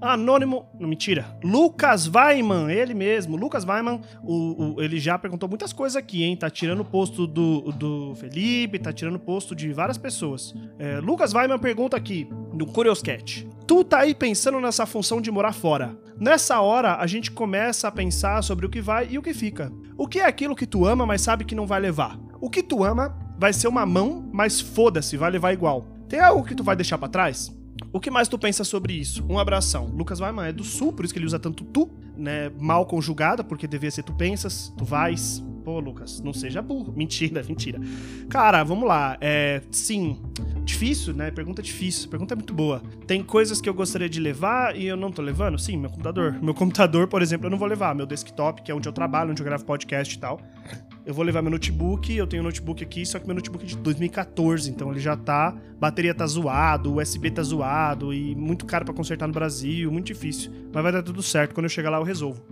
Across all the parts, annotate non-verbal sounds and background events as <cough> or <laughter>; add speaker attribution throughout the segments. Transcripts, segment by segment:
Speaker 1: Anônimo, não, mentira, Lucas Weiman, ele mesmo, Lucas Weiman, o, o, ele já perguntou muitas coisas aqui, hein? Tá tirando o posto do, do Felipe, tá tirando o posto de várias pessoas. É, Lucas Weiman pergunta aqui, do Curious Cat. Tu tá aí pensando nessa função de morar fora. Nessa hora, a gente começa a pensar sobre o que vai e o que fica. O que é aquilo que tu ama, mas sabe que não vai levar? O que tu ama vai ser uma mão, mas foda-se, vai levar igual. Tem algo que tu vai deixar para trás? O que mais tu pensa sobre isso? Um abração. Lucas Weiman é do sul, por isso que ele usa tanto tu, né? Mal conjugada, porque devia ser tu pensas, tu vais. Pô, Lucas, não seja burro. Mentira, <laughs> mentira. Cara, vamos lá. É, sim, difícil, né? Pergunta difícil. Pergunta muito boa. Tem coisas que eu gostaria de levar e eu não tô levando? Sim, meu computador. Meu computador, por exemplo, eu não vou levar. Meu desktop, que é onde eu trabalho, onde eu gravo podcast e tal. Eu vou levar meu notebook, eu tenho um notebook aqui, só que meu notebook é de 2014, então ele já tá. Bateria tá zoado, USB tá zoado e muito caro para consertar no Brasil, muito difícil. Mas vai dar tudo certo, quando eu chegar lá eu resolvo.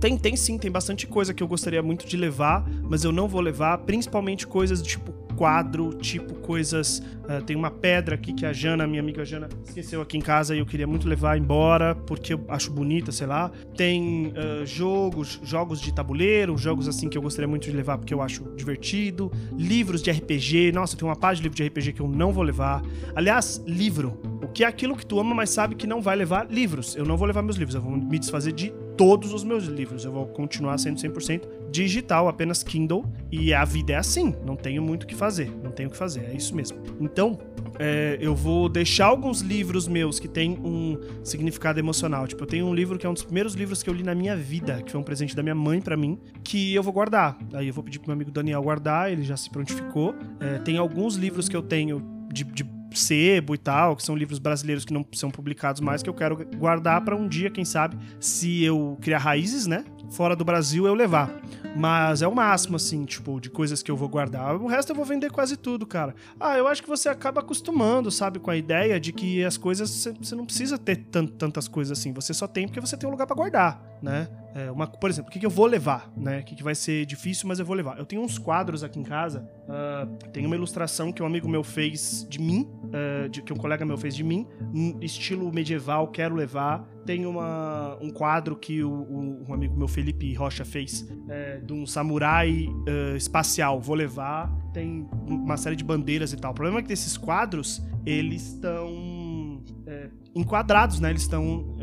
Speaker 1: Tem, tem sim, tem bastante coisa que eu gostaria muito de levar, mas eu não vou levar, principalmente coisas tipo quadro, tipo coisas. Uh, tem uma pedra aqui que a Jana, minha amiga Jana, esqueceu aqui em casa e eu queria muito levar embora porque eu acho bonita, sei lá. Tem uh, jogos, jogos de tabuleiro, jogos assim que eu gostaria muito de levar porque eu acho divertido. Livros de RPG, nossa, tem uma página de livro de RPG que eu não vou levar. Aliás, livro. O que é aquilo que tu ama, mas sabe que não vai levar livros. Eu não vou levar meus livros, eu vou me desfazer de todos os meus livros. Eu vou continuar sendo 100% digital, apenas Kindle. E a vida é assim, não tenho muito o que fazer. Não tenho o que fazer, é isso mesmo. Então, é, eu vou deixar alguns livros meus que têm um significado emocional. Tipo, eu tenho um livro que é um dos primeiros livros que eu li na minha vida, que foi um presente da minha mãe para mim, que eu vou guardar. Aí eu vou pedir pro meu amigo Daniel guardar, ele já se prontificou. É, tem alguns livros que eu tenho de, de sebo e tal, que são livros brasileiros que não são publicados mais, que eu quero guardar para um dia, quem sabe, se eu criar raízes, né? Fora do Brasil eu levar. Mas é o máximo, assim, tipo, de coisas que eu vou guardar. O resto eu vou vender quase tudo, cara. Ah, eu acho que você acaba acostumando, sabe, com a ideia de que as coisas. Você não precisa ter tantas coisas assim. Você só tem porque você tem um lugar para guardar, né? É, uma, por exemplo, o que, que eu vou levar, né? O que, que vai ser difícil, mas eu vou levar. Eu tenho uns quadros aqui em casa. Uh, tem uma ilustração que um amigo meu fez de mim, uh, de, que um colega meu fez de mim, estilo medieval, quero levar. Tem uma, um quadro que o, o, um amigo meu, Felipe Rocha, fez é, de um samurai uh, espacial, vou levar. Tem uma série de bandeiras e tal. O problema é que esses quadros, eles estão é, enquadrados, né? Eles estão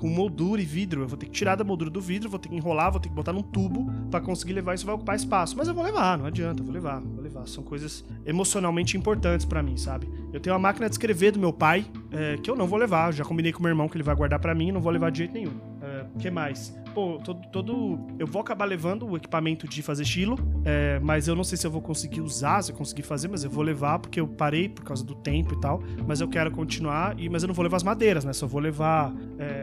Speaker 1: com moldura e vidro. Eu vou ter que tirar da moldura do vidro, vou ter que enrolar, vou ter que botar num tubo para conseguir levar. Isso vai ocupar espaço. Mas eu vou levar, não adianta, eu vou levar, vou levar. São coisas emocionalmente importantes para mim, sabe? Eu tenho uma máquina de escrever do meu pai é, que eu não vou levar. Eu já combinei com meu irmão que ele vai guardar para mim, não vou levar de jeito nenhum. O é, que mais? Pô, todo, todo. Eu vou acabar levando o equipamento de fazer estilo, é, mas eu não sei se eu vou conseguir usar, se eu conseguir fazer, mas eu vou levar porque eu parei por causa do tempo e tal. Mas eu quero continuar, e, mas eu não vou levar as madeiras, né? Só vou levar. É,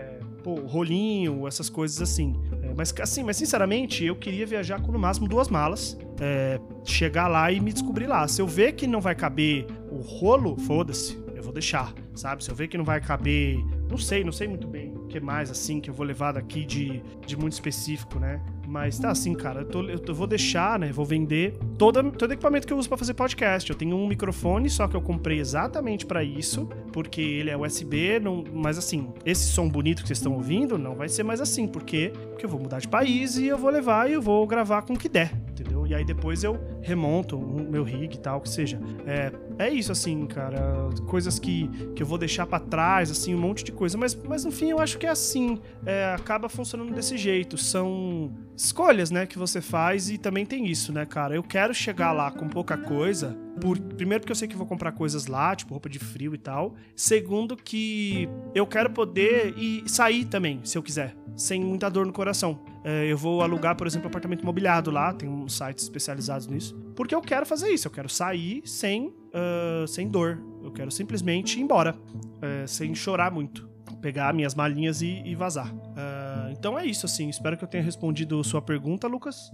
Speaker 1: rolinho, essas coisas assim. É, mas assim, mas sinceramente, eu queria viajar com no máximo duas malas, é, chegar lá e me descobrir lá. Se eu ver que não vai caber o rolo, foda-se, eu vou deixar, sabe? Se eu ver que não vai caber, não sei, não sei muito bem o que mais assim que eu vou levar daqui de, de muito específico, né? Mas tá assim, cara, eu, tô, eu vou deixar, né? Vou vender todo, todo equipamento que eu uso para fazer podcast. Eu tenho um microfone, só que eu comprei exatamente para isso, porque ele é USB, não, mas assim, esse som bonito que vocês estão ouvindo não vai ser mais assim, porque, porque eu vou mudar de país e eu vou levar e eu vou gravar com o que der? E aí depois eu remonto o meu rig e tal, que seja. É, é isso, assim, cara. Coisas que, que eu vou deixar para trás, assim, um monte de coisa. Mas, mas no fim, eu acho que é assim. É, acaba funcionando desse jeito. São escolhas, né, que você faz e também tem isso, né, cara? Eu quero chegar lá com pouca coisa, por, primeiro porque eu sei que vou comprar coisas lá, tipo roupa de frio e tal. Segundo que eu quero poder ir sair também, se eu quiser, sem muita dor no coração. É, eu vou alugar, por exemplo, apartamento imobiliado lá, tem uns sites especializados nisso, porque eu quero fazer isso, eu quero sair sem, uh, sem dor. Eu quero simplesmente ir embora, uh, sem chorar muito pegar minhas malinhas e, e vazar. Uh, então é isso, assim. Espero que eu tenha respondido sua pergunta, Lucas.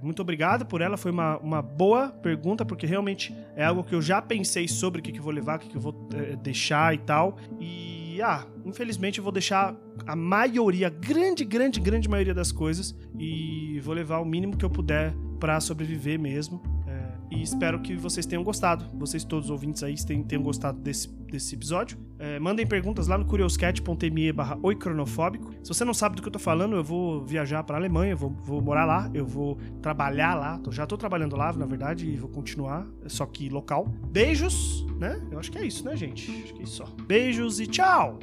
Speaker 1: Muito obrigado por ela. Foi uma, uma boa pergunta, porque realmente é algo que eu já pensei sobre o que, que eu vou levar, o que, que eu vou deixar e tal. E, ah, infelizmente eu vou deixar a maioria, grande, grande, grande maioria das coisas e vou levar o mínimo que eu puder para sobreviver mesmo E espero que vocês tenham gostado. Vocês todos os ouvintes aí tenham, tenham gostado desse, desse episódio. É, mandem perguntas lá no curioscat.me barra oicronofóbico. Se você não sabe do que eu tô falando, eu vou viajar pra Alemanha, vou, vou morar lá, eu vou trabalhar lá. Tô, já tô trabalhando lá, na verdade, e vou continuar, só que local. Beijos, né? Eu acho que é isso, né, gente? Acho que é isso só. Beijos e tchau!